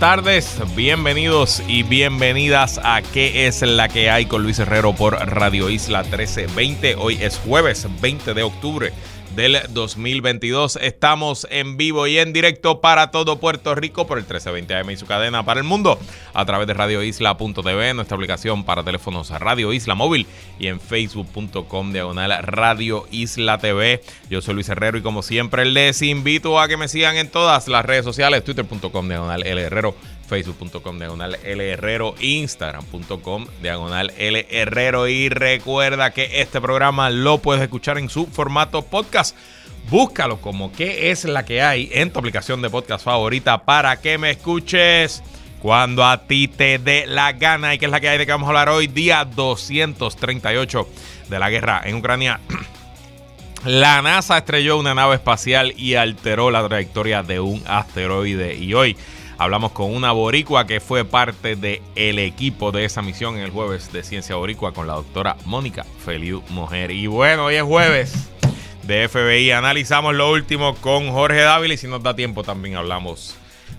tardes, bienvenidos y bienvenidas a ¿Qué es la que hay con Luis Herrero por Radio Isla 1320? Hoy es jueves 20 de octubre del 2022. Estamos en vivo y en directo para todo Puerto Rico por el 1320 AM y su cadena para el mundo a través de radioisla.tv, nuestra aplicación para teléfonos Radio Isla Móvil y en facebook.com diagonal Radio Isla TV. Yo soy Luis Herrero y como siempre les invito a que me sigan en todas las redes sociales, twitter.com diagonal L Herrero facebook.com diagonal L Herrero, instagram.com diagonal L Herrero. Y recuerda que este programa lo puedes escuchar en su formato podcast. Búscalo como que es la que hay en tu aplicación de podcast favorita para que me escuches cuando a ti te dé la gana. Y que es la que hay de que vamos a hablar hoy, día 238 de la guerra en Ucrania. La NASA estrelló una nave espacial y alteró la trayectoria de un asteroide. Y hoy Hablamos con una boricua que fue parte del equipo de esa misión en el jueves de Ciencia Boricua con la doctora Mónica Feliu Mujer. Y bueno, hoy es jueves de FBI. Analizamos lo último con Jorge Dávila y si nos da tiempo también hablamos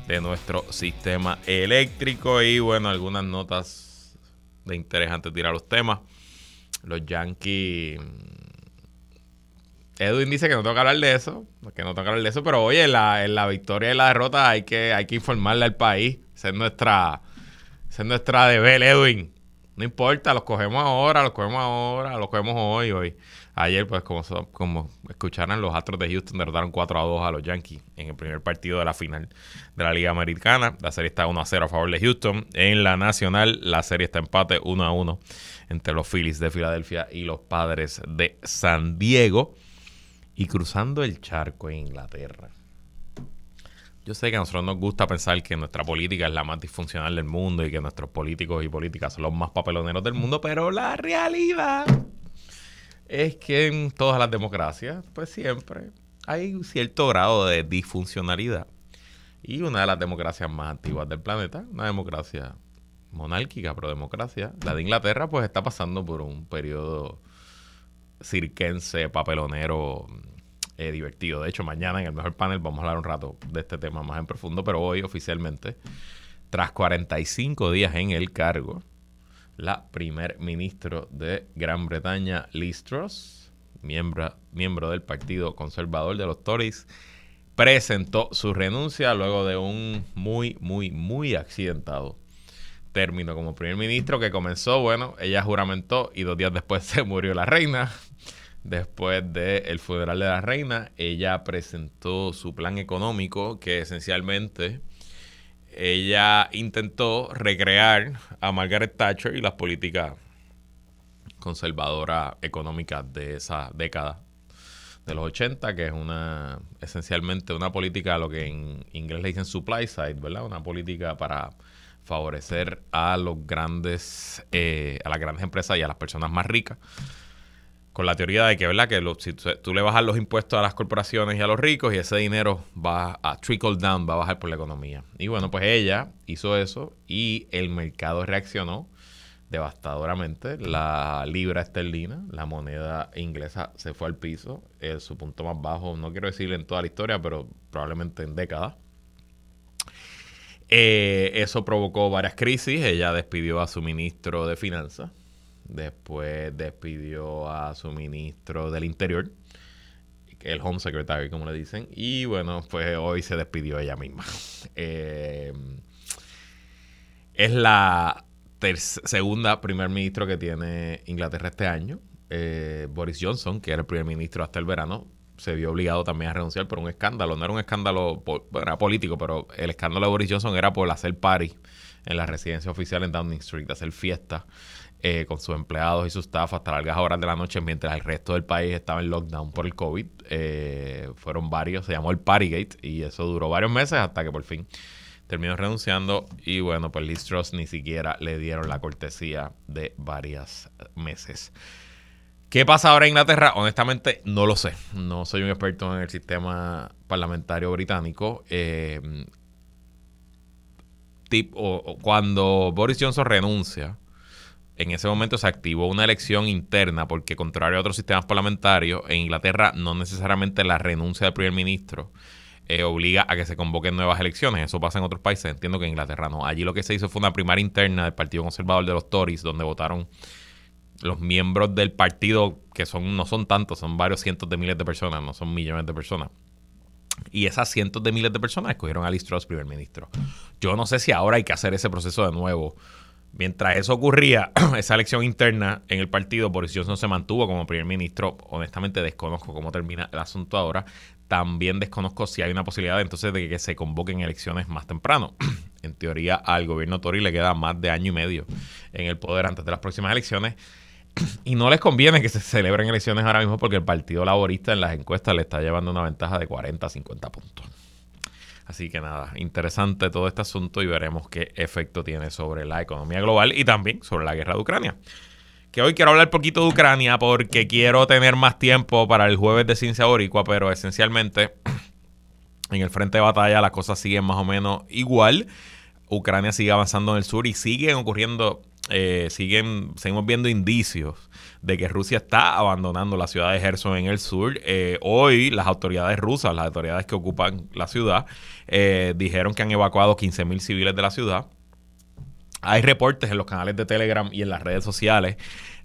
de nuestro sistema eléctrico y bueno, algunas notas de interés antes de tirar los temas. Los Yankees Edwin dice que no tengo que hablar de eso, que no tengo que hablar de eso, pero oye, en la, la victoria y la derrota hay que, hay que informarle al país. Esa es nuestra, esa es nuestra deber, Edwin. No importa, los cogemos ahora, los cogemos ahora, los cogemos hoy, hoy. Ayer, pues, como, como escucharon, los Astros de Houston derrotaron 4 a 2 a los Yankees en el primer partido de la final de la Liga Americana. La serie está 1 a 0 a favor de Houston. En la Nacional, la serie está empate 1 a 1 entre los Phillies de Filadelfia y los Padres de San Diego y cruzando el charco en Inglaterra. Yo sé que a nosotros nos gusta pensar que nuestra política es la más disfuncional del mundo y que nuestros políticos y políticas son los más papeloneros del mundo, pero la realidad es que en todas las democracias, pues siempre hay un cierto grado de disfuncionalidad. Y una de las democracias más antiguas del planeta, una democracia monárquica, pero democracia, la de Inglaterra, pues está pasando por un periodo cirquense, papelonero, eh, divertido. De hecho, mañana en el mejor panel vamos a hablar un rato de este tema más en profundo, pero hoy oficialmente, tras 45 días en el cargo, la primer ministro de Gran Bretaña, Liz Truss, miembro, miembro del Partido Conservador de los Tories, presentó su renuncia luego de un muy, muy, muy accidentado término como primer ministro que comenzó, bueno, ella juramentó y dos días después se murió la reina. Después del funeral de la reina, ella presentó su plan económico que esencialmente ella intentó recrear a Margaret Thatcher y las políticas conservadoras económicas de esa década de los 80, que es una esencialmente una política, lo que en inglés le dicen supply side, ¿verdad? Una política para favorecer a los grandes, eh, a las grandes empresas y a las personas más ricas con la teoría de que, ¿verdad? Que si tú le bajas los impuestos a las corporaciones y a los ricos y ese dinero va a trickle down, va a bajar por la economía. Y bueno, pues ella hizo eso y el mercado reaccionó devastadoramente. La libra esterlina, la moneda inglesa, se fue al piso. Es su punto más bajo, no quiero decir en toda la historia, pero probablemente en décadas. Eh, eso provocó varias crisis. Ella despidió a su ministro de Finanzas Después despidió a su ministro del Interior, el Home Secretary, como le dicen. Y bueno, pues hoy se despidió ella misma. Eh, es la segunda primer ministro que tiene Inglaterra este año. Eh, Boris Johnson, que era el primer ministro hasta el verano, se vio obligado también a renunciar por un escándalo. No era un escándalo era político, pero el escándalo de Boris Johnson era por hacer party en la residencia oficial en Downing Street, hacer fiesta eh, con sus empleados y su staff hasta largas horas de la noche mientras el resto del país estaba en lockdown por el COVID. Eh, fueron varios, se llamó el Partygate y eso duró varios meses hasta que por fin terminó renunciando y bueno, pues Liz ni siquiera le dieron la cortesía de varios meses. ¿Qué pasa ahora en Inglaterra? Honestamente, no lo sé. No soy un experto en el sistema parlamentario británico. Eh, cuando Boris Johnson renuncia, en ese momento se activó una elección interna porque contrario a otros sistemas parlamentarios, en Inglaterra no necesariamente la renuncia del primer ministro eh, obliga a que se convoquen nuevas elecciones. Eso pasa en otros países, entiendo que en Inglaterra no. Allí lo que se hizo fue una primaria interna del Partido Conservador de los Tories, donde votaron los miembros del partido, que son no son tantos, son varios cientos de miles de personas, no son millones de personas. Y esas cientos de miles de personas escogieron a Liz Truss primer ministro. Yo no sé si ahora hay que hacer ese proceso de nuevo. Mientras eso ocurría, esa elección interna en el partido, Boris Johnson se mantuvo como primer ministro. Honestamente desconozco cómo termina el asunto ahora. También desconozco si hay una posibilidad entonces de que se convoquen elecciones más temprano. en teoría al gobierno Tory le queda más de año y medio en el poder antes de las próximas elecciones. Y no les conviene que se celebren elecciones ahora mismo porque el Partido Laborista en las encuestas le está llevando una ventaja de 40 a 50 puntos. Así que nada, interesante todo este asunto y veremos qué efecto tiene sobre la economía global y también sobre la guerra de Ucrania. Que hoy quiero hablar poquito de Ucrania porque quiero tener más tiempo para el jueves de Ciencia Boricua, pero esencialmente en el frente de batalla las cosas siguen más o menos igual. Ucrania sigue avanzando en el sur y siguen ocurriendo eh, siguen, seguimos viendo indicios de que Rusia está abandonando la ciudad de Gerson en el sur. Eh, hoy las autoridades rusas, las autoridades que ocupan la ciudad, eh, dijeron que han evacuado 15.000 civiles de la ciudad. Hay reportes en los canales de Telegram y en las redes sociales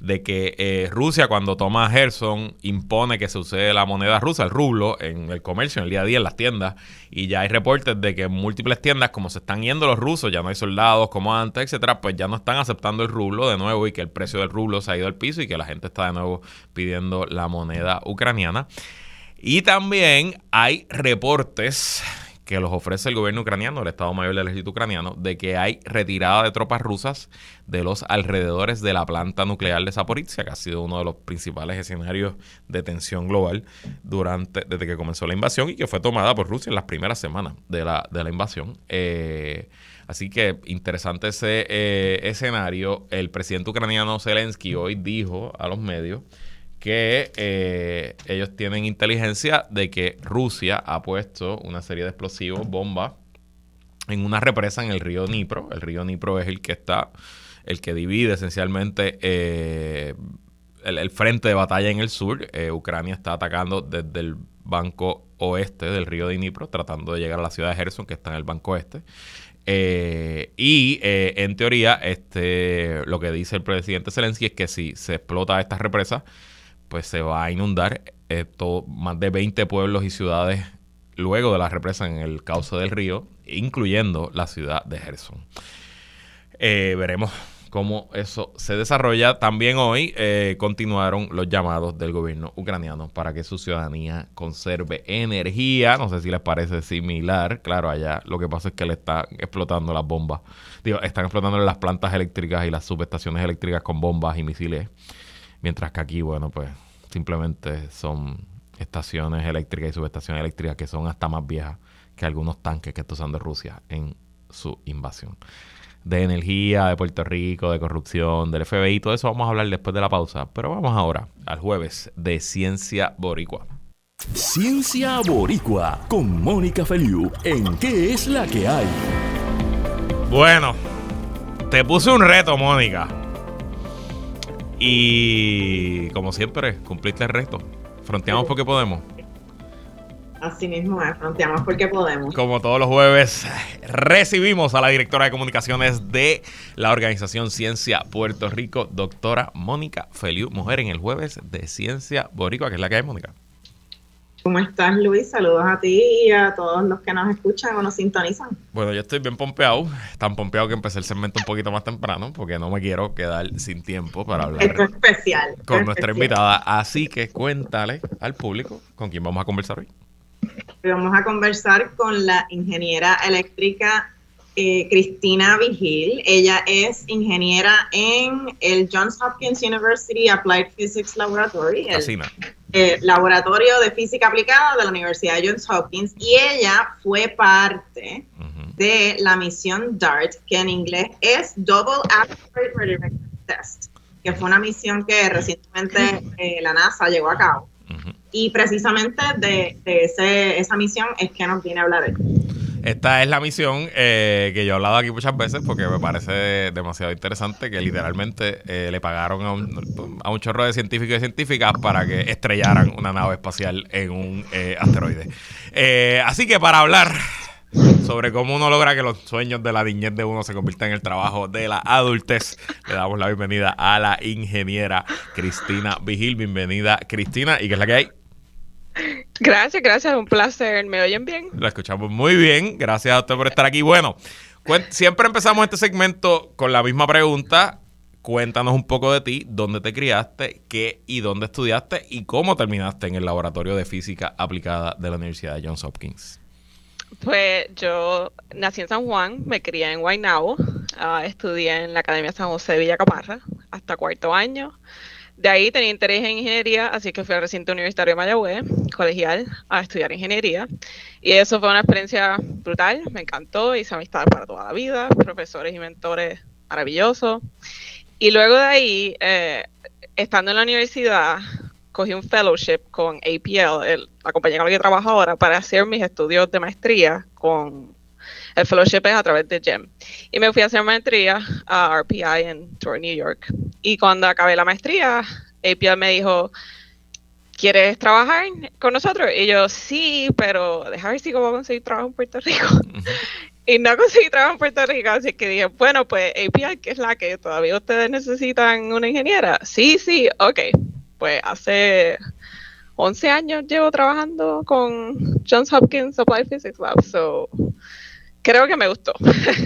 de que eh, Rusia cuando toma Gerson impone que se use la moneda rusa, el rublo, en el comercio, en el día a día, en las tiendas. Y ya hay reportes de que en múltiples tiendas, como se están yendo los rusos, ya no hay soldados como antes, etcétera, pues ya no están aceptando el rublo de nuevo y que el precio del rublo se ha ido al piso y que la gente está de nuevo pidiendo la moneda ucraniana. Y también hay reportes que los ofrece el gobierno ucraniano, el Estado Mayor del Ejército Ucraniano, de que hay retirada de tropas rusas de los alrededores de la planta nuclear de Zaporizhia, que ha sido uno de los principales escenarios de tensión global durante, desde que comenzó la invasión y que fue tomada por Rusia en las primeras semanas de la, de la invasión. Eh, así que interesante ese eh, escenario. El presidente ucraniano Zelensky hoy dijo a los medios que eh, ellos tienen inteligencia de que Rusia ha puesto una serie de explosivos, bombas, en una represa en el río Dnipro. El río Dnipro es el que está, el que divide esencialmente eh, el, frente de batalla en el sur. Eh, Ucrania está atacando desde el banco oeste del río Dnipro, tratando de llegar a la ciudad de Gerson, que está en el banco este. y en teoría, este, lo que dice el presidente Zelensky es que si se explota esta represa, pues se va a inundar más de 20 pueblos y ciudades luego de la represa en el cauce del río, incluyendo la ciudad de Gerson. Eh, veremos cómo eso se desarrolla. También hoy eh, continuaron los llamados del gobierno ucraniano para que su ciudadanía conserve energía. No sé si les parece similar. Claro, allá lo que pasa es que le están explotando las bombas. Digo, están explotando las plantas eléctricas y las subestaciones eléctricas con bombas y misiles Mientras que aquí, bueno, pues simplemente son estaciones eléctricas y subestaciones eléctricas que son hasta más viejas que algunos tanques que está usando Rusia en su invasión. De energía, de Puerto Rico, de corrupción, del FBI, todo eso vamos a hablar después de la pausa. Pero vamos ahora al jueves de Ciencia Boricua. Ciencia Boricua con Mónica Feliu en ¿Qué es la que hay? Bueno, te puse un reto, Mónica. Y como siempre, cumpliste el reto. Fronteamos porque podemos. Así mismo es, fronteamos porque podemos. Como todos los jueves, recibimos a la directora de comunicaciones de la organización Ciencia Puerto Rico, doctora Mónica Feliu, mujer en el jueves de Ciencia Boricua, que es la que hay, Mónica. ¿Cómo estás, Luis? Saludos a ti y a todos los que nos escuchan o nos sintonizan. Bueno, yo estoy bien pompeado, tan pompeado que empecé el segmento un poquito más temprano, porque no me quiero quedar sin tiempo para hablar Esto es especial, con nuestra invitada. Así que cuéntale al público con quién vamos a conversar hoy. Vamos a conversar con la ingeniera eléctrica eh, Cristina Vigil. Ella es ingeniera en el Johns Hopkins University Applied Physics Laboratory. Eh, laboratorio de Física Aplicada de la Universidad de Johns Hopkins y ella fue parte de la misión DART, que en inglés es Double Asteroid Redirection Test, que fue una misión que recientemente eh, la NASA llevó a cabo. Y precisamente de, ese, esa misión es que nos viene a hablar él. Esta es la misión eh, que yo he hablado aquí muchas veces porque me parece demasiado interesante que literalmente eh, le pagaron a un, chorro de científicos y científicas para que estrellaran una nave espacial en un eh, asteroide. así que para hablar sobre cómo uno logra que los sueños de la niñez de uno se conviertan en el trabajo de la adultez. Le damos la bienvenida a la ingeniera Cristina Vigil. Bienvenida, Cristina. ¿Y qué es la que hay? Gracias, gracias, un placer. ¿Me oyen bien? Lo escuchamos muy bien. Gracias a usted por estar aquí. Bueno, siempre empezamos este segmento con la misma pregunta. Cuéntanos un poco de ti, dónde te criaste, qué y dónde estudiaste y cómo terminaste en el laboratorio de física aplicada de la Universidad de Johns Hopkins. Pues yo nací en San Juan, me crié en Guaynabo, ah, estudié en la Academia San José de Villa Caparra hasta cuarto año. De ahí tenía interés en ingeniería, así que fui al recinto universitario de Mayagüez, colegial, a estudiar ingeniería. Y eso fue una experiencia brutal, me encantó, hice amistades para toda la vida, profesores y mentores maravillosos. Y luego de ahí, eh, estando en la universidad, cogí un fellowship con APL, la compañía con la que trabajo ahora, para hacer mis estudios de maestría con el fellowship es a través de GEM. Y me fui a hacer maestría a RPI en Tour, New York. Y cuando acabé la maestría, APL me dijo, ¿quieres trabajar con nosotros? Y yo, sí, pero deja ver si cómo conseguir trabajo en Puerto Rico. y no conseguí trabajo en Puerto Rico, así que dije, bueno, pues API, que es la que todavía ustedes necesitan una ingeniera. Sí, sí, ok. Pues hace 11 años llevo trabajando con Johns Hopkins Applied Physics Lab, so creo que me gustó.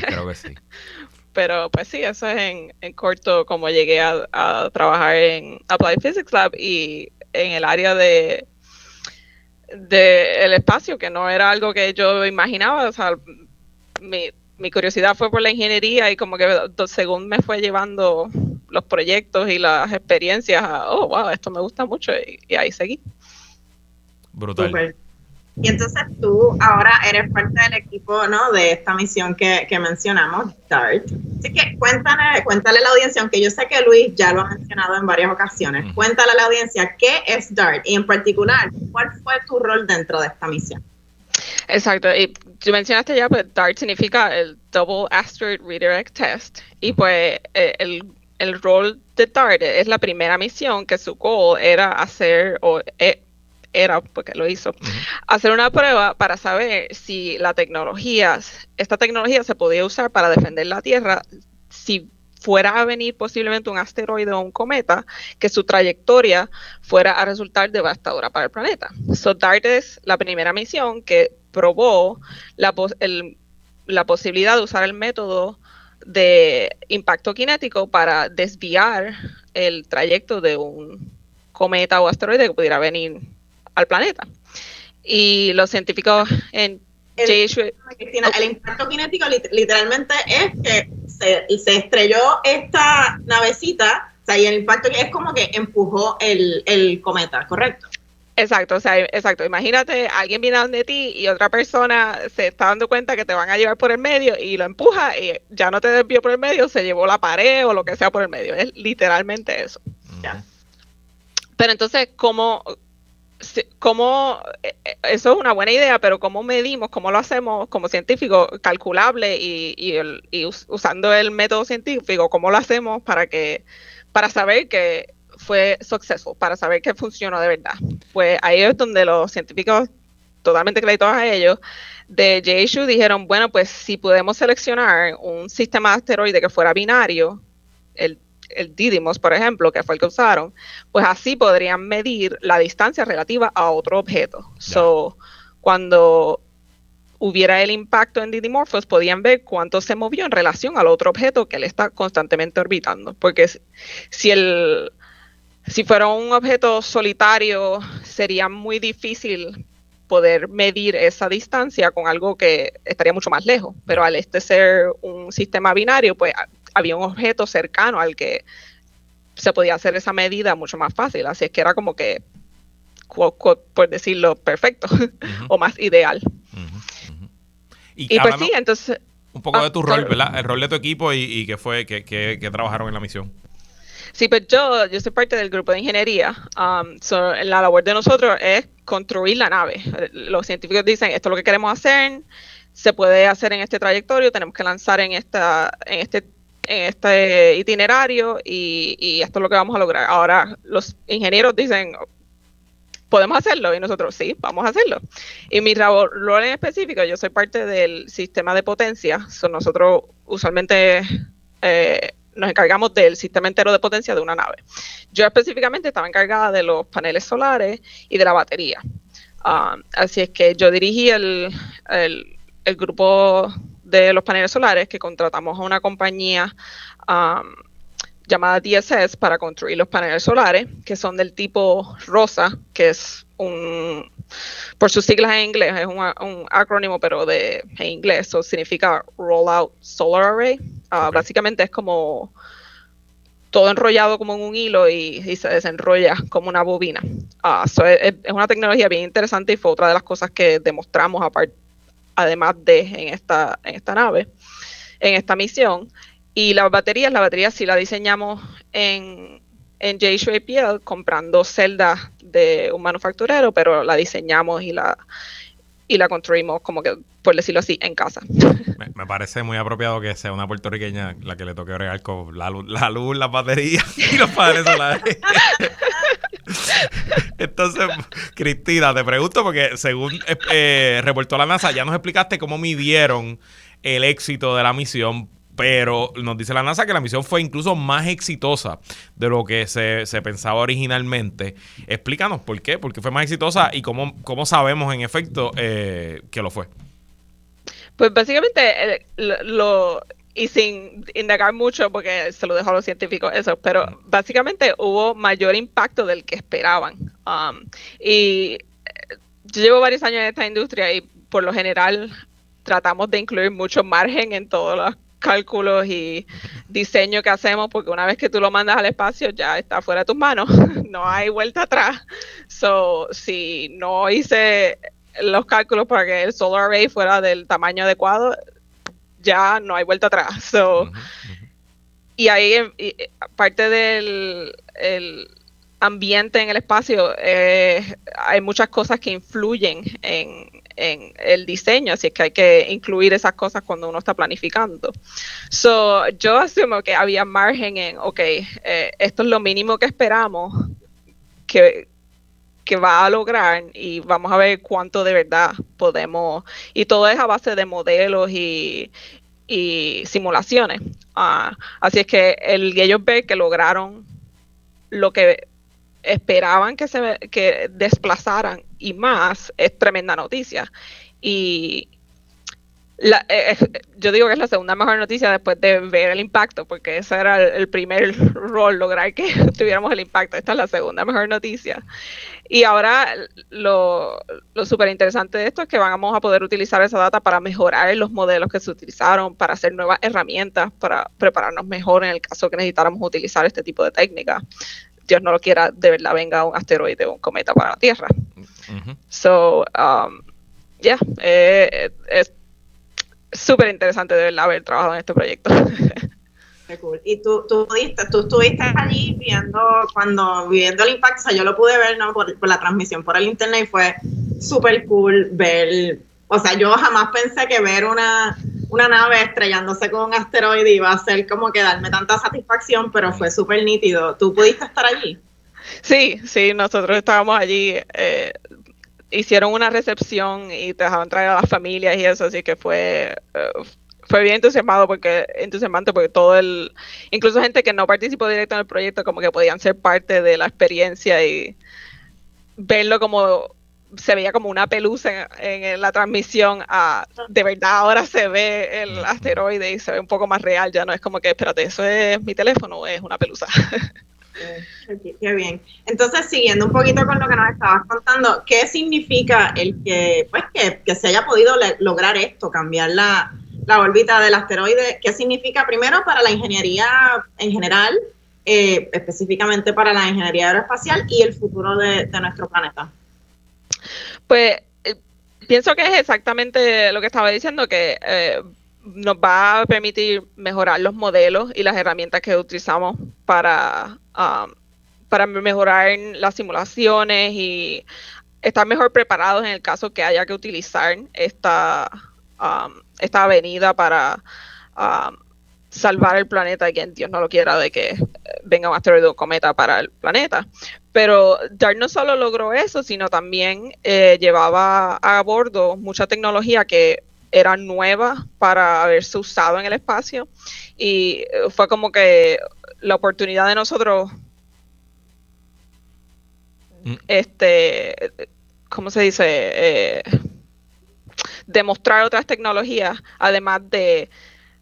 Creo que sí. Pero pues sí, eso es en, corto como llegué a, trabajar en Applied Physics Lab y en el área de, de el espacio, que no era algo que yo imaginaba. O sea, mi, mi curiosidad fue por la ingeniería y como que según me fue llevando los proyectos y las experiencias, oh, wow, esto me gusta mucho y, ahí seguí. Brutal. Y entonces tú ahora eres parte del equipo ¿no? de esta misión que, que mencionamos, DART. Así que cuéntale, cuéntale a la audiencia, aunque yo sé que Luis ya lo ha mencionado en varias ocasiones, cuéntale a la audiencia qué es DART y en particular, cuál fue tu rol dentro de esta misión. Exacto, y tú mencionaste ya, pues DART significa el Double Asteroid Redirect Test, y pues eh, el, el rol de DART es la primera misión que su goal era hacer, o eh, era, porque lo hizo, hacer una prueba para saber si la tecnología, esta tecnología se podía usar para defender la Tierra si fuera a venir posiblemente un asteroide o un cometa, que su trayectoria fuera a resultar devastadora para el planeta. So DART es la primera misión que probó la, la posibilidad de usar el método de impacto cinético para desviar el trayecto de un cometa o asteroide que pudiera venir al planeta. Y los científicos en el, el impacto cinético literalmente es que se, estrelló esta navecita, o sea, y el impacto es como que empujó el, cometa, ¿correcto? Exacto, o sea, exacto. Imagínate, alguien viene donde ti y otra persona se está dando cuenta que te van a llevar por el medio y lo empuja y ya no te desvió por el medio, se llevó la pared o lo que sea por el medio. Es literalmente eso. Pero entonces, ¿cómo, cómo, eh, eh, eso es una buena idea, pero cómo medimos, cómo lo hacemos como científico, calculable y, usando el método científico, cómo lo hacemos para que, para saber que fue successful, para saber que funcionó de verdad. Pues ahí es donde los científicos, totalmente créditos a ellos, de JSU dijeron, bueno, pues si podemos seleccionar un sistema de asteroide que fuera binario, el el Didymos, por ejemplo, que fue el que usaron, pues así podrían medir la distancia relativa a otro objeto. So, cuando hubiera el impacto en Didymorphos, podían ver cuánto se movió en relación al otro objeto que él está constantemente orbitando. Porque si el si fuera un objeto solitario, sería muy difícil poder medir esa distancia con algo que estaría mucho más lejos. Pero al este ser un sistema binario, pues había un objeto cercano al que se podía hacer esa medida mucho más fácil. Así es que era como que, por decirlo, perfecto o más ideal. Y, pues sí, entonces... Un poco de ah, tu rol, ¿verdad? El rol de tu equipo y, y qué fue, que, trabajaron en la misión. Sí, pues yo, yo soy parte del grupo de ingeniería. Um, la labor de nosotros es construir la nave. Los científicos dicen, esto es lo que queremos hacer, se puede hacer en este trayectorio, tenemos que lanzar en, esta, en este en este itinerario y, y, esto es lo que vamos a lograr. Ahora los ingenieros dicen, podemos hacerlo y nosotros sí, vamos a hacerlo. Y mi rol en específico, yo soy parte del sistema de potencia, nosotros usualmente eh, nos encargamos del sistema entero de potencia de una nave. Yo específicamente estaba encargada de los paneles solares y de la batería. Ah, así es que yo dirigí el, el, grupo de los paneles solares que contratamos a una compañía um, llamada DSS para construir los paneles solares, que son del tipo ROSA, que es un, por sus siglas en inglés, es un, acrónimo, pero de en inglés, eso significa Rollout Solar Array. Ah, básicamente es como todo enrollado como en un hilo y, se desenrolla como una bobina. Uh, es, una tecnología bien interesante y fue otra de las cosas que demostramos además de en esta, en esta nave, en esta misión. Y las baterías, la batería sí la diseñamos en, en JShape comprando celdas de un manufacturero, pero la diseñamos y la, y la construimos como que, por decirlo así, en casa. Me, parece muy apropiado que sea una puertorriqueña la que le toque bregar con la luz, la luz las baterías y los padres solares. Entonces, Cristina, te pregunto porque según eh, eh, reportó la NASA, ya nos explicaste cómo midieron el éxito de la misión pero nos dice la NASA que la misión fue incluso más exitosa de lo que se, pensaba originalmente. Explícanos por qué, por qué fue más exitosa y cómo, cómo sabemos en efecto eh, que lo fue. Pues básicamente eh, lo, y sin indagar mucho porque se lo dejo a los científicos eso, pero básicamente hubo mayor impacto del que esperaban. Um, y eh, yo llevo varios años en esta industria y por lo general tratamos de incluir mucho margen en todas las cálculos y diseño que hacemos, porque una vez que tú lo mandas al espacio ya está fuera de tus manos, no hay vuelta atrás. So, si no hice los cálculos para que el solar array fuera del tamaño adecuado, ya no hay vuelta atrás. So, Y ahí, parte del ambiente en el espacio, eh, hay muchas cosas que influyen en, en el diseño, así es que hay que incluir esas cosas cuando uno está planificando. So, yo asumo que había margen en, ok, eh, esto es lo mínimo que esperamos que, que va a lograr y vamos a ver cuánto de verdad podemos, y todo es a base de modelos y, y simulaciones. Ah, así es que el, ellos ven que lograron lo que esperaban que se que desplazaran y más es tremenda noticia y la, eh, eh, yo digo que es la segunda mejor noticia después de ver el impacto porque ese era el, primer rol lograr que tuviéramos el impacto. Esta es la segunda mejor noticia. Y ahora lo, lo súper interesante de esto es que vamos a poder utilizar esa data para mejorar los modelos que se utilizaron para hacer nuevas herramientas para prepararnos mejor en el caso que necesitáramos utilizar este tipo de técnicas Dios no lo quiera, de verdad venga un asteroide o un cometa para la Tierra. So, um, yeah, eh, es súper interesante de verdad haber trabajado en este proyecto. cool. Y tú, tú, tú estuviste allí viendo, cuando viendo el impacto, o sea, yo lo pude ver ¿no? por, por la transmisión por el internet y fue súper cool ver, o sea, yo jamás pensé que ver una, una nave estrellándose con un asteroide iba a ser como que darme tanta satisfacción, pero fue súper nítido. ¿Tú pudiste estar allí? Sí, sí, nosotros estábamos allí. Eh, hicieron una recepción y te dejaban traer a las familias y eso, así que fue, eh, fue bien entusiasmado porque, entusiasmante porque todo el, incluso gente que no participó directo en el proyecto, como que podían ser parte de la experiencia y verlo como se veía como una pelusa en, la transmisión a de verdad ahora se ve el asteroide y se ve un poco más real, ya no es como que espérate, eso es mi teléfono es una pelusa. Qué bien. Entonces, siguiendo un poquito con lo que nos estabas contando, ¿qué significa el que, pues, que, se haya podido lograr esto, cambiar la, órbita del asteroide? ¿Qué significa primero para la ingeniería en general, eh, específicamente para la ingeniería aeroespacial y el futuro de nuestro planeta? Pues eh, pienso que es exactamente lo que estaba diciendo, que eh, nos va a permitir mejorar los modelos y las herramientas que utilizamos para, um, para mejorar las simulaciones y estar mejor preparados en el caso que haya que utilizar esta, um, esta avenida para um, salvar el planeta y que Dios no lo quiera de que venga un asteroide o cometa para el planeta. Pero DART no solo logró eso, sino también eh, llevaba a bordo mucha tecnología que era nueva para haberse usado en el espacio y fue como que la oportunidad de nosotros mm. este ¿cómo se dice? Eh, demostrar otras tecnologías además de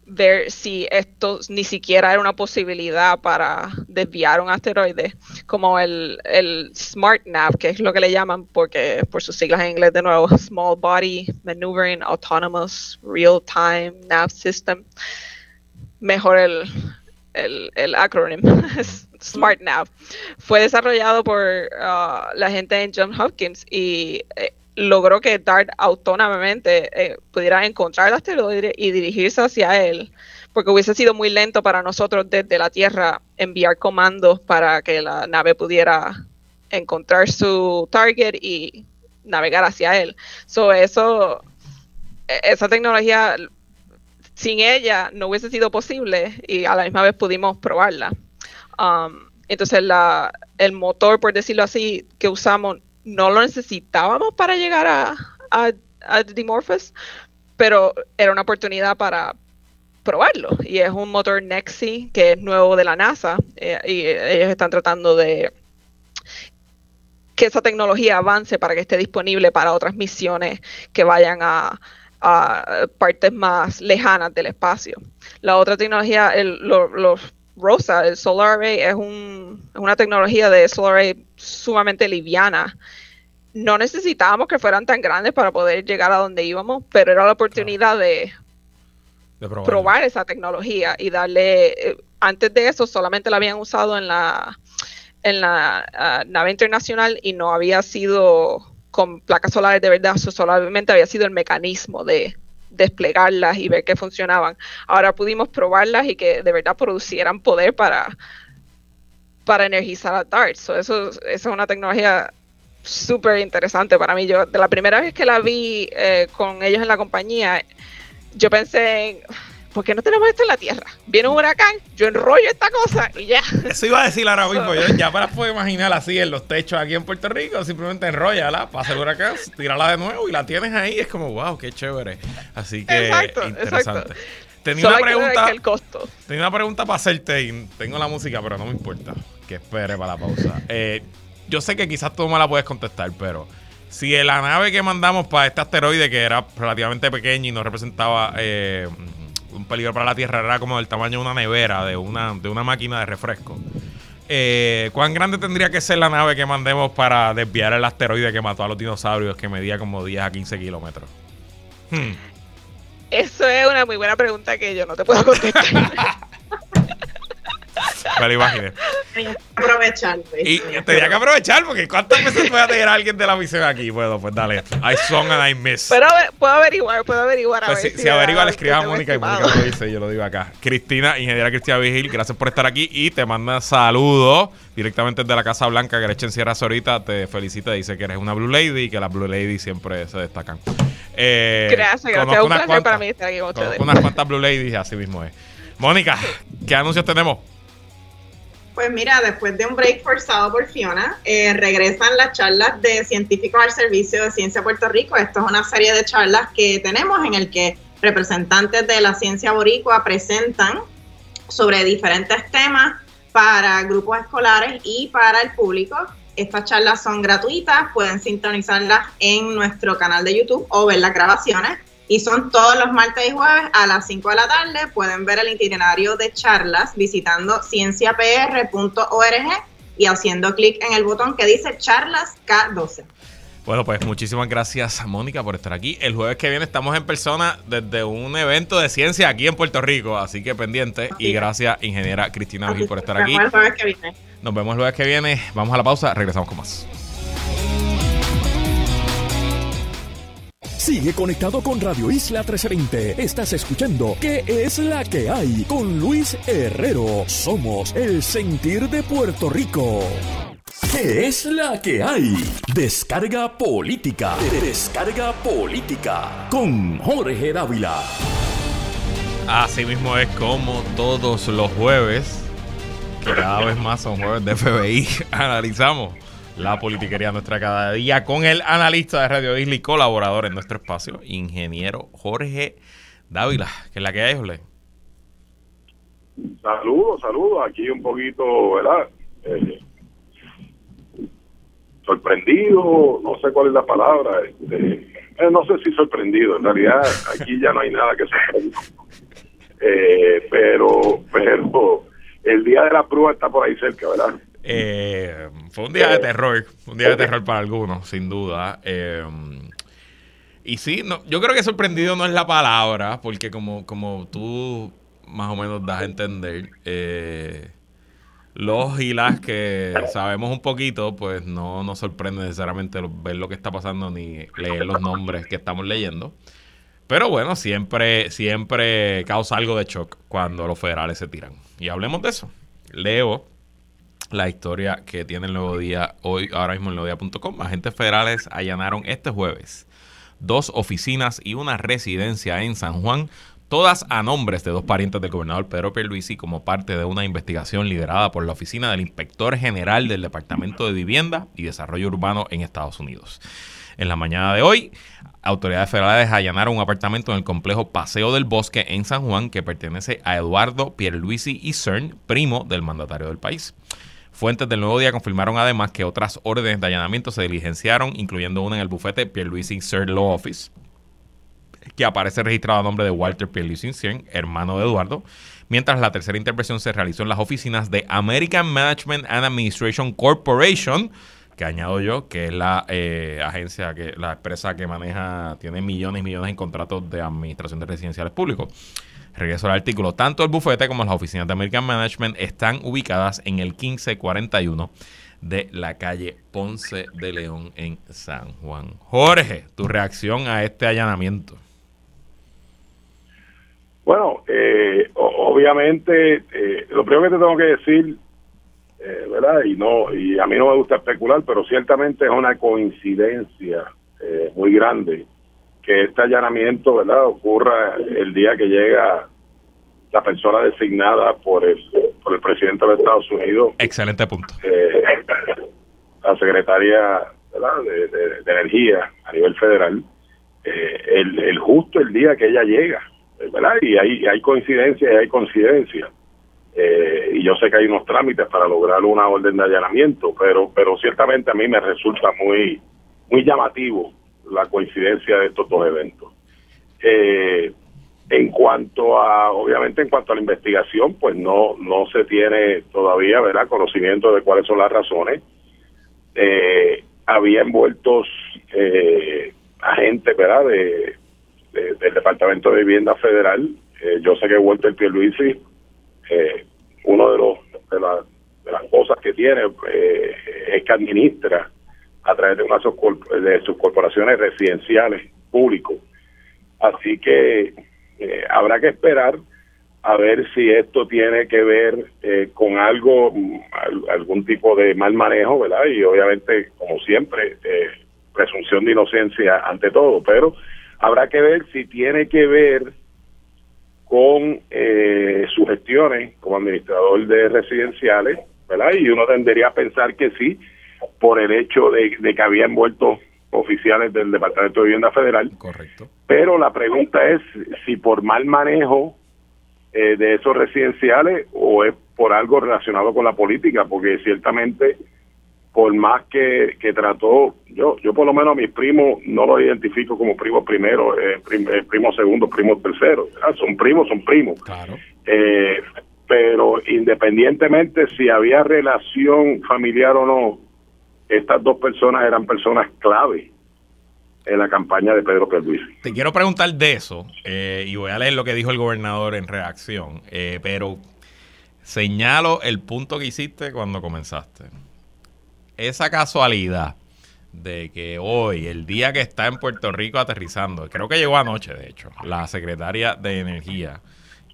ver si esto ni siquiera era una posibilidad para desviar un asteroide, como el, el Smart Nav, que es lo que le llaman, porque por sus siglas en inglés de nuevo, Small Body Maneuvering Autonomous Real Time Nav System. Mejor el, el, el acrónimo, Smart Nav. Fue desarrollado por uh, la gente en Johns Hopkins y eh, logró que DART autónomamente eh, pudiera encontrar el asteroide y dirigirse hacia él, porque hubiese sido muy lento para nosotros desde la Tierra enviar comandos para que la nave pudiera encontrar su target y navegar hacia él. So, eso, e, esa tecnología, sin ella no hubiese sido posible y a la misma vez pudimos probarla. Um, entonces, la, el motor, por decirlo así, que usamos no lo necesitábamos para llegar a, a, Dimorphos, pero era una oportunidad para probarlo. Y es un motor Nexi que es nuevo de la NASA eh, y ellos están tratando de que esa tecnología avance para que esté disponible para otras misiones que vayan a, partes más lejanas del espacio. La otra tecnología, los ROSA, el Solar Array, es, un, una tecnología de Solar Array sumamente liviana. No necesitábamos que fueran tan grandes para poder llegar a donde íbamos, pero era la oportunidad de, probar. esa tecnología y darle. Eh, antes de eso, solamente la habían usado en la, en la ah, nave internacional y no había sido con placas solares de verdad, solamente había sido el mecanismo de, desplegarlas y ver que funcionaban. Ahora pudimos probarlas y que de verdad producieran poder para, para energizar a DART. eso, eso es una tecnología súper interesante para mí. Yo, de la primera vez que la vi eh, con ellos en la compañía, yo pensé en ¿por qué no tenemos esto en la Tierra? Viene un huracán, yo enrollo esta cosa y ya. Eso iba a decir ahora mismo, yo ya para poder imaginar así en los techos aquí en Puerto Rico, simplemente enrollala, pasa el huracán, tírala de nuevo y la tienes ahí, es como, wow, qué chévere. Así que exacto, interesante. Tenía una pregunta. Tenía una pregunta para hacerte y tengo la música, pero no me importa. Que espere para la pausa. Eh, yo sé que quizás tú me la puedes contestar, pero si la nave que mandamos para este asteroide, que era relativamente pequeño y no representaba eh, un peligro para la Tierra, era como del tamaño de una nevera, de una, de una máquina de refresco. Eh, ¿Cuán grande tendría que ser la nave que mandemos para desviar el asteroide que mató a los dinosaurios que medía como 10 a 15 kilómetros? Hmm. Eso es una muy buena pregunta que yo no te puedo contestar. Me lo imaginé. Tenía que aprovechar. Pues. Y tenía que aprovechar porque ¿cuántas veces puede tener alguien de la misión aquí? Bueno, pues dale. I song and I miss. Pero puedo averiguar, puedo averiguar. pues si, si, averigua, le escriba a Mónica y Mónica lo dice, yo lo digo acá. Cristina, ingeniera Cristina Vigil, gracias por estar aquí y te manda saludos directamente desde la Casa Blanca. Que en Sierra ahorita te felicita, dice que eres una Blue Lady y que las Blue Lady siempre se destacan. Eh, gracias, gracias. Un placer para mí estar aquí con ustedes. Unas cuantas Blue Ladies, así mismo es. Mónica, ¿qué anuncios tenemos? Pues mira, después de un break forzado por Fiona, eh, regresan las charlas de científicos al servicio de Ciencia Puerto Rico. Esto es una serie de charlas que tenemos en el que representantes de la ciencia boricua presentan sobre diferentes temas para grupos escolares y para el público. Estas charlas son gratuitas, pueden sintonizarlas en nuestro canal de YouTube o ver las grabaciones y son todos los martes y jueves a las 5 de la tarde. Pueden ver el itinerario de charlas visitando cienciapr.org y haciendo clic en el botón que dice charlas K12. Bueno, pues muchísimas gracias, Mónica, por estar aquí. El jueves que viene estamos en persona desde un evento de ciencia aquí en Puerto Rico, así que pendiente. y gracias, ingeniera Cristina Gil, por estar aquí. Nos vemos el jueves que viene. Nos vemos el jueves que viene. Vamos a la pausa, regresamos con más. Sigue conectado con Radio Isla 1320. Estás escuchando ¿Qué es la que hay? Con Luis Herrero. Somos el sentir de Puerto Rico. ¿Qué es la que hay? Descarga política. Descarga política. Con Jorge Dávila. Así mismo es como todos los jueves, que cada vez más son jueves de FBI, analizamos la politiquería nuestra cada día con el analista de Radio Isla y colaborador en nuestro espacio, ingeniero Jorge Dávila. que es la que hay, Jorge? Saludos, saludos. Aquí un poquito, ¿verdad? Eh, sorprendido, no sé cuál es la palabra. Este, eh, no sé si sorprendido. En realidad, aquí ya no hay nada que sorprenda. Eh, pero, pero el día de la prueba está por ahí cerca, ¿verdad? Eh, fue un día de terror, un día de terror para algunos, sin duda. Eh, y sí, no, yo creo que sorprendido no es la palabra, porque como, como tú más o menos das a entender, eh, los y las que sabemos un poquito, pues no nos sorprende necesariamente ver lo que está pasando ni leer los nombres que estamos leyendo. Pero bueno, siempre, siempre causa algo de shock cuando los federales se tiran. Y hablemos de eso. Leo la historia que tiene el Nuevo Día hoy, ahora mismo en nuevodía.com. Agentes federales allanaron este jueves dos oficinas y una residencia en San Juan, todas a nombres de dos parientes del gobernador Pedro Pierluisi como parte de una investigación liderada por la oficina del Inspector General del Departamento de Vivienda y Desarrollo Urbano en Estados Unidos. En la mañana de hoy, autoridades federales allanaron un apartamento en el complejo Paseo del Bosque en San Juan que pertenece a Eduardo Pierluisi y CERN, primo del mandatario del país. Fuentes del Nuevo Día confirmaron además que otras órdenes de allanamiento se diligenciaron, incluyendo una en el bufete Pierluisi Sir Law Office, que aparece registrado a nombre de Walter Pierluisi hermano de Eduardo, mientras la tercera intervención se realizó en las oficinas de American Management and Administration Corporation, que añado yo, que es la eh, agencia, que la empresa que maneja, tiene millones y millones en contratos de administración de residenciales públicos. Regreso al artículo. Tanto el bufete como las oficinas de American Management están ubicadas en el 1541 de la calle Ponce de León en San Juan. Jorge, tu reacción a este allanamiento. Bueno, eh, obviamente, eh, lo primero que te tengo que decir, eh, ¿verdad? Y no, y a mí no me gusta especular, pero ciertamente es una coincidencia muy grande que este allanamiento verdad ocurra el día que llega la persona designada por el por el presidente de Estados Unidos excelente punto. eh, la secretaria De, energía a nivel federal eh, el, el, justo el día que ella llega verdad y hay hay coincidencia y hay coincidencia. Eh, y yo sé que hay unos trámites para lograr una orden de allanamiento pero pero ciertamente a mí me resulta muy muy llamativo la coincidencia de estos dos eventos. Eh, en cuanto a, obviamente, en cuanto a la investigación, pues no no se tiene todavía, ¿verdad?, conocimiento de cuáles son las razones. Eh, había envueltos eh, agentes, ¿verdad?, de, del Departamento de Vivienda Federal. Eh, yo sé que Walter Pierluisi, eh, uno de los de, de las cosas que tiene es que administra a través de una de sus corporaciones residenciales públicos. Así que eh, habrá que esperar a ver si esto tiene que ver eh, con algo, mm, algún tipo de mal manejo, ¿verdad? Y obviamente, como siempre, eh, presunción de inocencia ante todo, pero habrá que ver si tiene que ver con sus gestiones como administrador de residenciales, ¿verdad? Y uno tendría a pensar que sí, por el hecho de, que había envuelto oficiales del Departamento de Vivienda Federal. Correcto. Pero la pregunta es si por mal manejo eh, de esos residenciales o es por algo relacionado con la política, porque ciertamente por más que, que trató, yo yo por lo menos a mis primos no los identifico como primos primero, eh, eh primo segundo, primo tercero. Son primos, son primos. Claro. Eh, pero independientemente si había relación familiar o no, estas dos personas eran personas clave en la campaña de Pedro Pierluisi. Te quiero preguntar de eso eh, y voy a leer lo que dijo el gobernador en reacción, eh, pero señalo el punto que hiciste cuando comenzaste. Esa casualidad de que hoy, el día que está en Puerto Rico aterrizando, creo que llegó anoche, de hecho, la secretaria de Energía,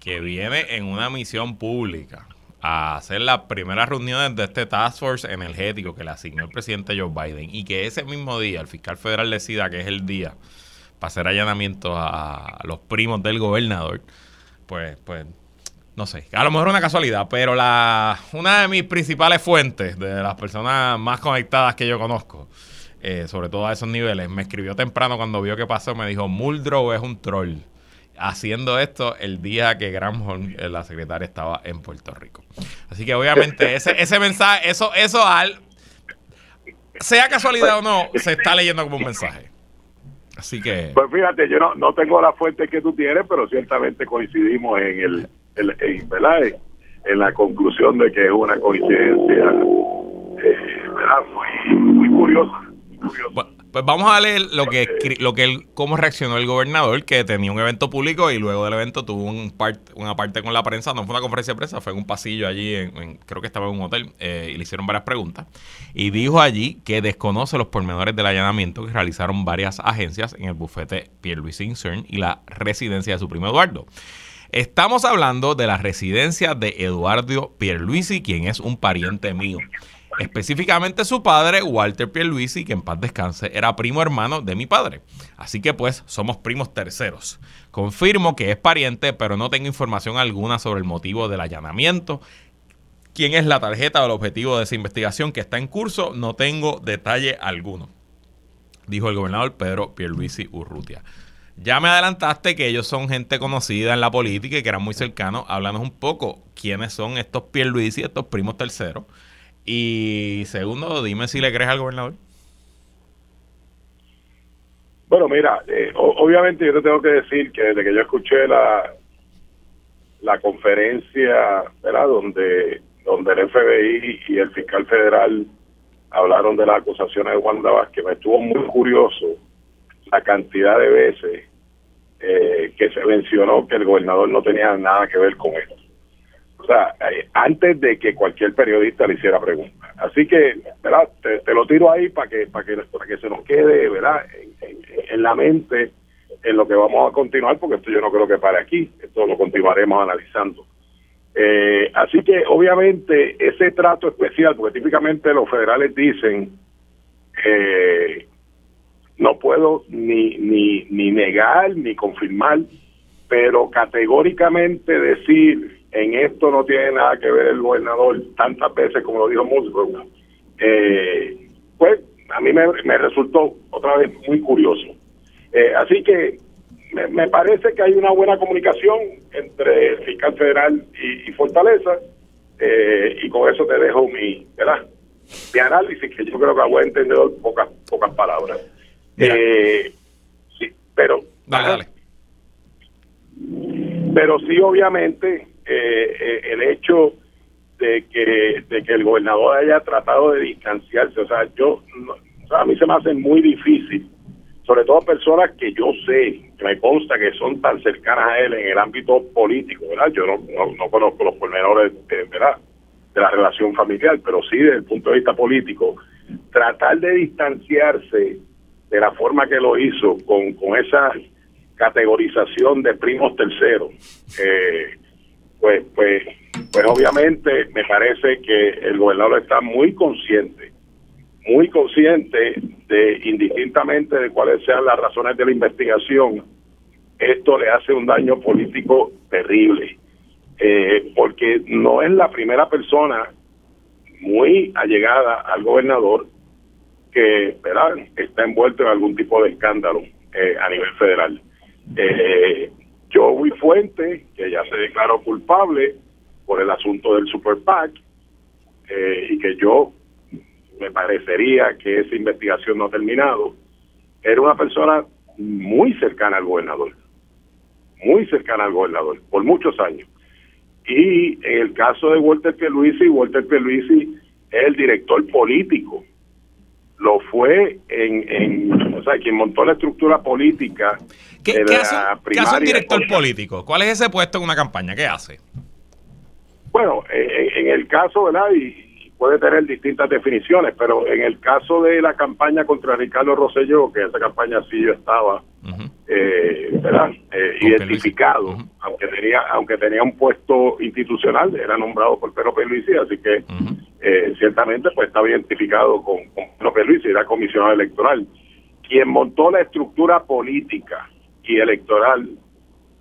que viene en una misión pública a hacer las primeras reuniones de este Task Force energético que le asignó el presidente Joe Biden y que ese mismo día el fiscal federal decida que es el día para hacer allanamientos a, los primos del gobernador, pues, pues, no sé, a lo mejor una casualidad, pero la, una de mis principales fuentes, de las personas más conectadas que yo conozco, eh, sobre todo a esos niveles, me escribió temprano cuando vio que pasó, me dijo, Muldrow es un troll haciendo esto el día que Granholm, eh, la secretaria, estaba en Puerto Rico. Así que obviamente ese, ese mensaje, eso, eso al, sea casualidad o no, se está leyendo como un mensaje. Así que... Pues fíjate, yo no, no tengo la fuente que tú tienes, pero ciertamente coincidimos en el, en, ¿verdad? en la conclusión de que es una coincidencia eh, ¿verdad? Muy, muy curiosa. Muy curiosa. Pues vamos a leer lo que lo que él, cómo reaccionó el gobernador, que tenía un evento público y luego del evento tuvo un una parte con la prensa. No fue una conferencia de prensa, fue en un pasillo allí, en, creo que estaba en un hotel, eh, y le hicieron varias preguntas. Y dijo allí que desconoce los pormenores del allanamiento que realizaron varias agencias en el bufete Pierre-Louis Cern y la residencia de su primo Eduardo. Estamos hablando de la residencia de Eduardo Pierluisi, quien es un pariente mío. Específicamente su padre, Walter Pierluisi, que en paz descanse, era primo hermano de mi padre. Así que pues somos primos terceros. Confirmo que es pariente, pero no tengo información alguna sobre el motivo del allanamiento. ¿Quién es la tarjeta o el objetivo de esa investigación que está en curso? No tengo detalle alguno, dijo el gobernador Pedro Pierluisi Urrutia. Ya me adelantaste que ellos son gente conocida en la política y que eran muy cercanos. Háblanos un poco quiénes son estos Pierluisi, estos primos terceros y segundo, dime si le crees al gobernador. Bueno, mira, eh, obviamente yo te tengo que decir que desde que yo escuché la la conferencia, ¿verdad? Donde donde el FBI y el fiscal federal hablaron de las acusaciones de Wanda Vázquez, me estuvo muy curioso la cantidad de veces eh, que se mencionó que el gobernador no tenía nada que ver con esto o sea, eh, antes de que cualquier periodista le hiciera preguntas. Así que, ¿verdad? Te, lo tiro ahí para que, para que, para que se nos quede, ¿verdad? En, la mente en lo que vamos a continuar, porque esto yo no creo que pare aquí, esto lo continuaremos analizando. Eh, así que, obviamente, ese trato especial, porque típicamente los federales dicen, eh, no puedo ni, ni, ni negar ni confirmar, pero categóricamente decir en esto no tiene nada que ver el gobernador tantas veces como lo dijo Musgrove, eh, pues a mí me, resultó otra vez muy curioso. Eh, así que me, parece que hay una buena comunicación entre el fiscal federal y, Fortaleza eh, y con eso te dejo mi, ¿verdad? mi análisis que yo creo que a buen entendedor pocas pocas palabras. Eh, sí, pero dale. pero sí obviamente eh, el hecho de que, de que el gobernador haya tratado de distanciarse. O sea, yo, a mí se me hace muy difícil, sobre todo personas que yo sé, que me consta que son tan cercanas a él en el ámbito político, ¿verdad? Yo no, no, conozco los pormenores, de, ¿verdad? De la relación familiar, pero sí desde el punto de vista político, tratar de distanciarse de la forma que lo hizo con, con esa categorización de primos terceros. Eh, pues, pues, pues obviamente me parece que el gobernador está muy consciente, muy consciente de, indistintamente de cuáles sean las razones de la investigación, esto le hace un daño político terrible, eh, porque no es la primera persona muy allegada al gobernador que ¿verdad? está envuelto en algún tipo de escándalo eh, a nivel federal. Eh, Joey Fuente, que ya se declaró culpable por el asunto del Super PAC, eh, y que yo me parecería que esa investigación no ha terminado, era una persona muy cercana al gobernador, muy cercana al gobernador, por muchos años. Y en el caso de Walter Pierluisi, Walter Pierluisi es el director político lo fue en, en, o sea, quien montó la estructura política ¿Qué, de ¿qué hace, un director político? ¿Cuál es ese puesto en una campaña? ¿Qué hace? Bueno, en, el caso, ¿verdad? Y, puede tener distintas definiciones, pero en el caso de la campaña contra Ricardo Rosselló, que esa campaña sí yo estaba eh, ¿verdad? Eh, identificado, aunque tenía aunque tenía un puesto institucional, era nombrado por Pedro Pierluisi, así que eh, ciertamente pues estaba identificado con, con Pedro Pierluisi, era comisionado electoral. Quien montó la estructura política y electoral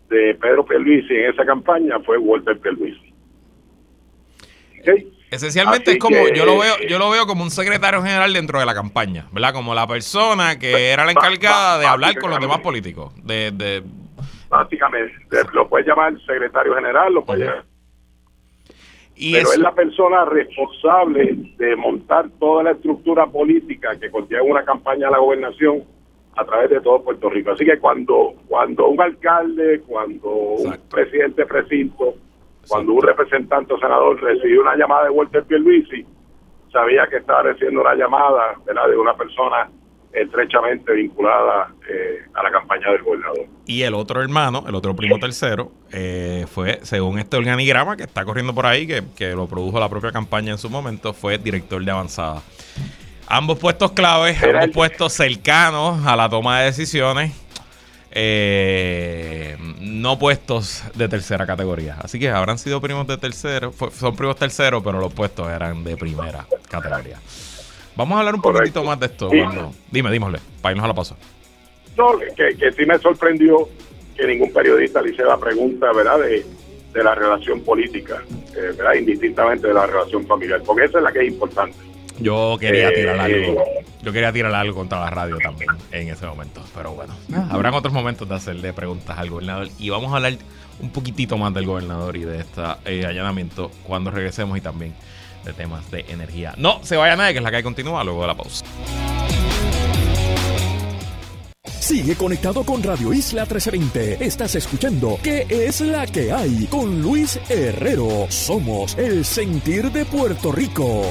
de Pedro Pierluisi en esa campaña fue Walter Pierluisi. Esencialmente es como, yo lo veo, yo lo veo como un secretario general dentro de la campaña, ¿verdad? Como la persona que era la encargada de hablar con los demás políticos. De, de... Básicamente, lo puedes llamar secretario general, lo puedes llamar. Pero es la persona responsable de montar toda la estructura política que contiene una campaña a la gobernación a través de todo Puerto Rico. Así que cuando, cuando un alcalde, cuando un presidente de precinto cuando un representante o senador recibió una llamada de Walter Pierluisi, sabía que estaba recibiendo una llamada ¿verdad? de una persona estrechamente vinculada eh, a la campaña del gobernador. Y el otro hermano, el otro primo tercero, eh, fue, según este organigrama que está corriendo por ahí, que, que, lo produjo la propia campaña en su momento, fue director de avanzada. Ambos puestos claves, ambos puestos cercanos a la toma de decisiones eh, no puestos de tercera categoría. Así que habrán sido primos de tercero, son primos terceros, pero los puestos eran de primera categoría. Vamos a hablar un poquitito más de esto. Dime, dímosle, para irnos a la paso. No, que, que sí me sorprendió que ningún periodista le hiciera la pregunta, ¿verdad?, de, de la relación política, eh, ¿verdad?, indistintamente de la relación familiar, porque esa es la que es importante. Yo quería tirar algo. Yo quería tirar algo contra la radio también en ese momento. Pero bueno, habrán otros momentos de hacerle preguntas al gobernador. Y vamos a hablar un poquitito más del gobernador y de este allanamiento cuando regresemos y también de temas de energía. No se vaya nadie, que es la que hay continúa luego de la pausa. Sigue conectado con Radio Isla 1320. Estás escuchando ¿Qué es la que hay? Con Luis Herrero. Somos el sentir de Puerto Rico.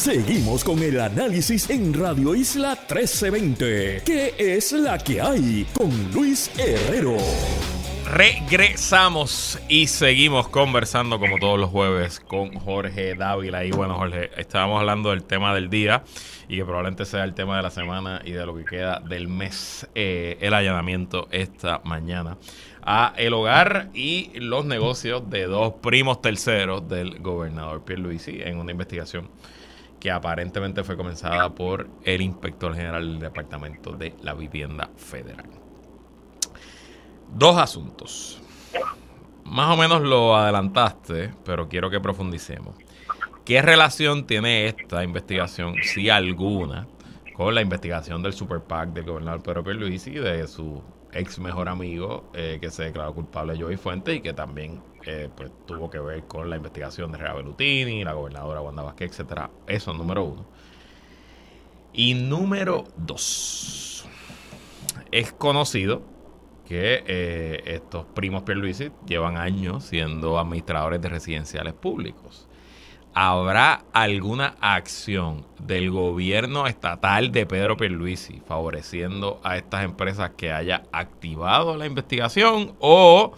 Seguimos con el análisis en Radio Isla 1320. ¿Qué es la que hay? Con Luis Herrero. Regresamos y seguimos conversando como todos los jueves con Jorge Dávila. Y bueno, Jorge, estábamos hablando del tema del día y que probablemente sea el tema de la semana y de lo que queda del mes, eh, el allanamiento esta mañana a el hogar y los negocios de dos primos terceros del gobernador Pierluisi en una investigación que aparentemente fue comenzada por el inspector general del Departamento de la Vivienda Federal. Dos asuntos. Más o menos lo adelantaste, pero quiero que profundicemos. ¿Qué relación tiene esta investigación, si alguna, con la investigación del Super PAC del gobernador Pedro Pierluisi y de su ex mejor amigo eh, que se declaró culpable, Joey Fuente, y que también eh, pues, tuvo que ver con la investigación de Rea Belutini, la gobernadora Wanda Vázquez, etcétera. Eso, número uno. Y número dos. Es conocido que eh, estos primos Pierluisi llevan años siendo administradores de residenciales públicos. ¿Habrá alguna acción del gobierno estatal de Pedro Pierluisi favoreciendo a estas empresas que haya activado la investigación o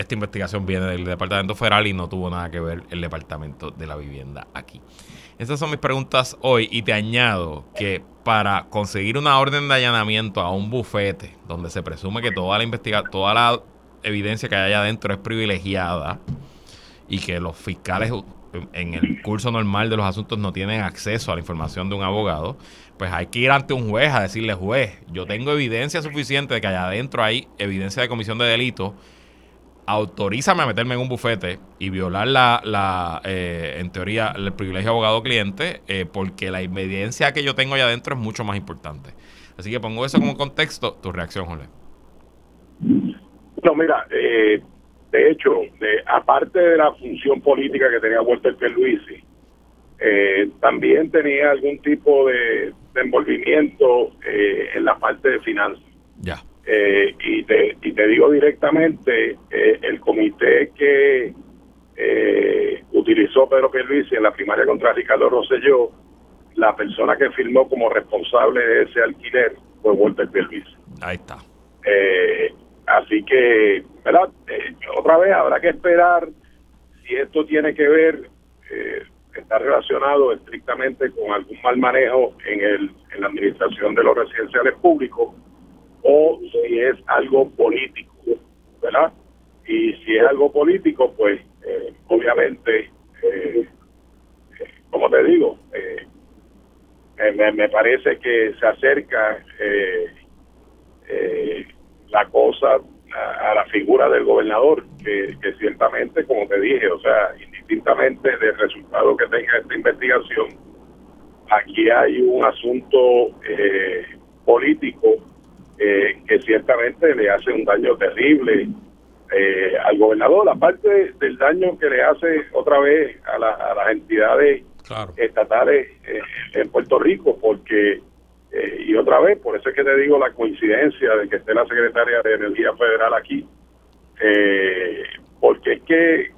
esta investigación viene del Departamento Federal y no tuvo nada que ver el Departamento de la Vivienda aquí. Esas son mis preguntas hoy y te añado que para conseguir una orden de allanamiento a un bufete donde se presume que toda la investigación, toda la evidencia que hay allá adentro es privilegiada y que los fiscales en el curso normal de los asuntos no tienen acceso a la información de un abogado, pues hay que ir ante un juez a decirle, juez, yo tengo evidencia suficiente de que allá adentro hay evidencia de comisión de delito autorízame a meterme en un bufete y violar la, la eh, en teoría, el privilegio abogado-cliente, eh, porque la evidencia que yo tengo allá adentro es mucho más importante. Así que pongo eso como contexto. Tu reacción, Jorge. No, mira, eh, de hecho, aparte de la función política que tenía Walter Pierluisi, eh, también tenía algún tipo de, de envolvimiento en la parte de finanzas. Ya. Eh, y, te, y te digo directamente, eh, el comité que eh, utilizó Pedro Pierluisi en la primaria contra Ricardo Rosselló, la persona que firmó como responsable de ese alquiler fue Walter Pierluisi. Ahí está. así que, ¿verdad? otra vez habrá que esperar si esto tiene que ver eh, está relacionado estrictamente con algún mal manejo en, el, en la administración de los residenciales públicos o si es algo político, ¿verdad? Y si es algo político, pues eh, obviamente, eh, como te digo, eh, me, me, parece que se acerca la cosa a, la figura del gobernador, que, que ciertamente, como te dije, o sea, indistintamente del resultado que tenga esta investigación, aquí hay un asunto político que ciertamente le hace un daño terrible eh, al gobernador, aparte del daño que le hace otra vez a, las entidades estatales eh, en Puerto Rico, porque, eh, y otra vez, por eso es que te digo la coincidencia de que esté la secretaria de Energía Federal aquí, porque es que,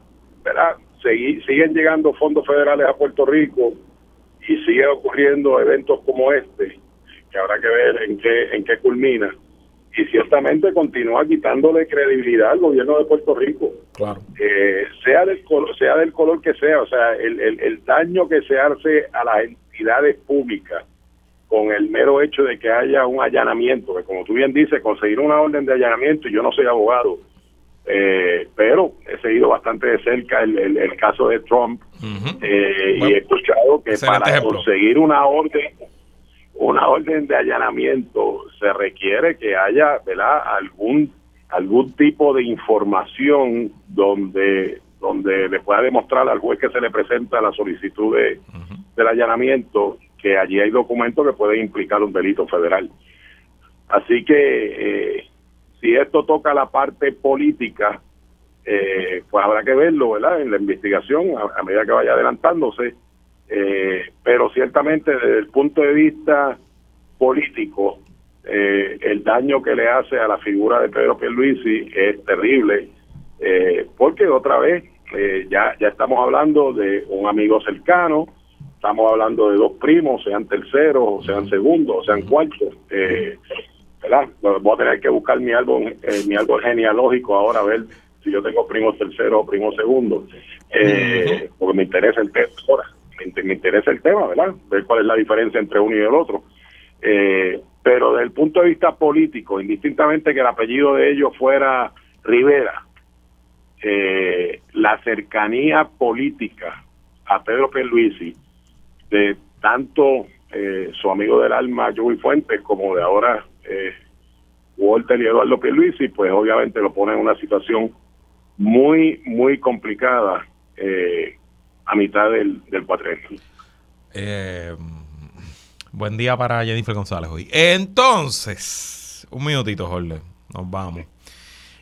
¿verdad? siguen llegando fondos federales a Puerto Rico y sigue ocurriendo eventos como este, que habrá que ver en qué, en qué culmina y ciertamente continúa quitándole credibilidad al gobierno de Puerto Rico. Claro. Eh, sea, del color, sea del color que sea, o sea, el, el, daño que se hace a las entidades públicas con el mero hecho de que haya un allanamiento, que como tú bien dices, conseguir una orden de allanamiento, y yo no soy abogado, eh, pero he seguido bastante de cerca el, el, caso de Trump eh, y he escuchado que para conseguir una orden una orden de allanamiento se requiere que haya ¿verdad? algún algún tipo de información donde donde le pueda demostrar al juez que se le presenta la solicitud de, del allanamiento que allí hay documentos que pueden implicar un delito federal. Así que eh, si esto toca la parte política, eh, pues habrá que verlo, ¿verdad? En la investigación, a medida que vaya adelantándose, eh, pero ciertamente desde el punto de vista político, eh, el daño que le hace a la figura de Pedro Pierluisi es terrible, eh, porque otra vez ya, ya estamos hablando de un amigo cercano, estamos hablando de dos primos, sean terceros, sean segundos, sean cuartos. ¿verdad? Voy a tener que buscar mi árbol, mi árbol genealógico ahora a ver si yo tengo primos terceros o primos segundos, porque me interesa el tema ahora me, interesa el tema, ¿verdad? Ver cuál es la diferencia entre uno y el otro. Eh, pero desde el punto de vista político, indistintamente que el apellido de ellos fuera Rivera, eh, la cercanía política a Pedro Pierluisi de tanto eh, su amigo del alma Joey Fuentes como de ahora Walter y Eduardo Pierluisi, pues obviamente lo pone en una situación muy, muy complicada eh, a mitad del, del eh, buen día para Jennifer González hoy. Entonces, un minutito, Jorge. Nos vamos.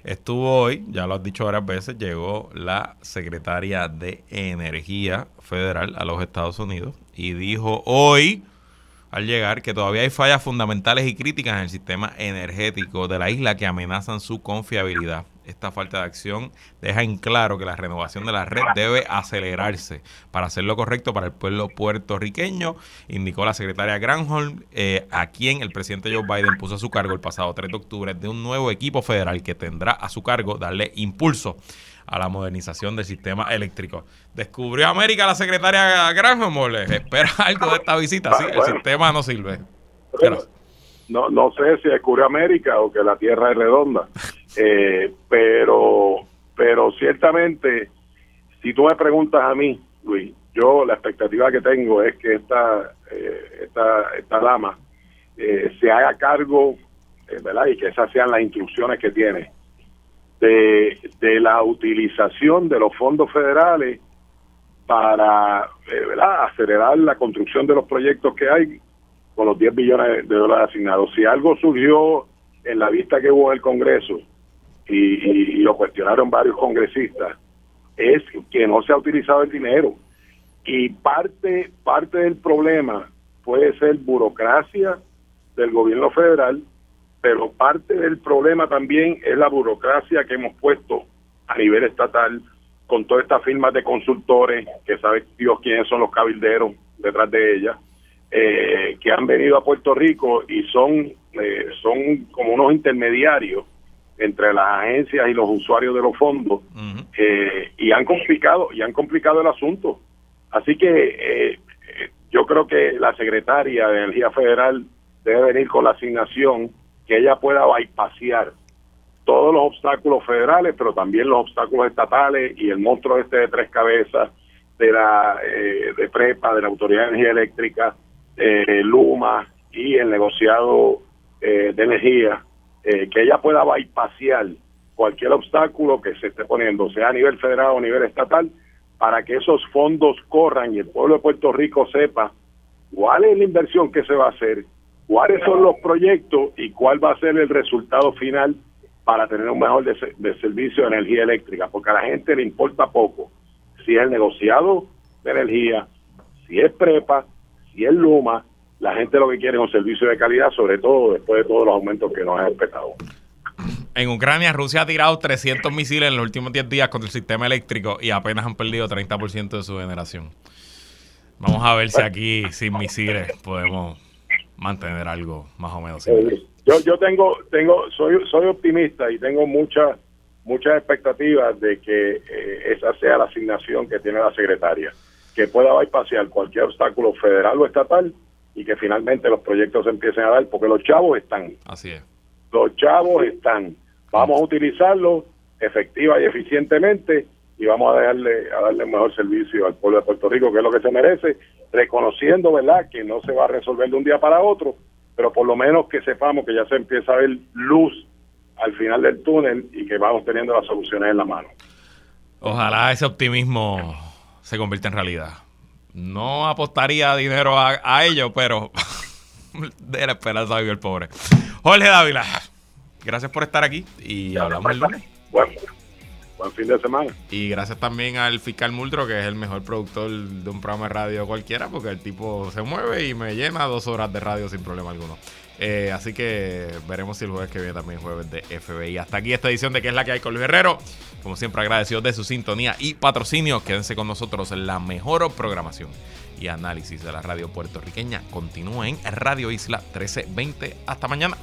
Estuvo hoy, ya lo has dicho varias veces, llegó la secretaria de Energía Federal a los Estados Unidos y dijo hoy, al llegar, que todavía hay fallas fundamentales y críticas en el sistema energético de la isla que amenazan su confiabilidad esta falta de acción deja en claro que la renovación de la red debe acelerarse para hacer lo correcto para el pueblo puertorriqueño, indicó la secretaria Granholm, eh, a quien el presidente Joe Biden puso a su cargo el pasado 3 de octubre de un nuevo equipo federal que tendrá a su cargo darle impulso a la modernización del sistema eléctrico. ¿Descubrió América la secretaria Granholm? ¿Espera algo de esta visita? Sí, el sistema no sirve. no, no sé si descubrió América o que la Tierra es redonda. Eh, pero, pero ciertamente, si tú me preguntas a mí, Luis, yo la expectativa que tengo es que esta, eh, esta, esta dama eh, se haga cargo, eh, ¿verdad? Y que esas sean las instrucciones que tiene de, de la utilización de los fondos federales para ¿verdad? acelerar la construcción de los proyectos que hay con los 10 billones de dólares asignados. Si algo surgió en la vista que hubo en el Congreso y, lo cuestionaron varios congresistas, es que no se ha utilizado el dinero. Y parte, parte del problema puede ser burocracia del gobierno federal, pero parte del problema también es la burocracia que hemos puesto a nivel estatal con todas estas firmas de consultores, que sabe Dios quiénes son los cabilderos detrás de ellas, eh, que han venido a Puerto Rico y son, eh, son como unos intermediarios entre las agencias y los usuarios de los fondos eh, y han complicado y han complicado el asunto. Así que eh, eh, yo creo que la secretaria de Energía Federal debe venir con la asignación que ella pueda bypasear todos los obstáculos federales, pero también los obstáculos estatales y el monstruo este de tres cabezas de la eh, de PREPA, de la Autoridad de Energía Eléctrica, eh, Luma y el negociado eh, de energía, que ella pueda bypasear cualquier obstáculo que se esté poniendo, sea a nivel federal o a nivel estatal, para que esos fondos corran y el pueblo de Puerto Rico sepa cuál es la inversión que se va a hacer, cuáles son los proyectos y cuál va a ser el resultado final para tener un mejor de, servicio de energía eléctrica, porque a la gente le importa poco si es el negociado de energía, si es prepa, si es Luma, la gente lo que quiere es un servicio de calidad, sobre todo después de todos los aumentos que nos han respetado. En Ucrania, Rusia ha tirado 300 misiles en los últimos 10 días contra el sistema eléctrico y apenas han perdido 30% de su generación. Vamos a ver si aquí, sin misiles, podemos mantener algo más o menos. Eh, yo, yo tengo, tengo, soy, soy optimista y tengo muchas muchas expectativas de que eh, esa sea la asignación que tiene la secretaria, que pueda bypassar cualquier obstáculo federal o estatal y que finalmente los proyectos se empiecen a dar, porque los chavos están. Así es. Los chavos están. Vamos a utilizarlos efectiva y eficientemente y vamos a darle a darle mejor servicio al pueblo de Puerto Rico, que es lo que se merece, reconociendo, ¿verdad?, que no se va a resolver de un día para otro, pero por lo menos que sepamos que ya se empieza a ver luz al final del túnel y que vamos teniendo las soluciones en la mano. Ojalá ese optimismo se convierta en realidad. No apostaría dinero a, ello, pero de la esperanza vive el pobre. Jorge Dávila, gracias por estar aquí y hablamos el lunes. Bueno, buen fin de semana. Y gracias también al fiscal Muldro, que es el mejor productor de un programa de radio cualquiera, porque el tipo se mueve y me llena dos horas de radio sin problema alguno. Eh, así que veremos si el jueves que viene también jueves de FBI. Hasta aquí esta edición de que es la que hay con Luis Guerrero. Como siempre, agradecidos de su sintonía y patrocinio. Quédense con nosotros en la mejor programación y análisis de la radio puertorriqueña. Continúen en Radio Isla 1320. Hasta mañana.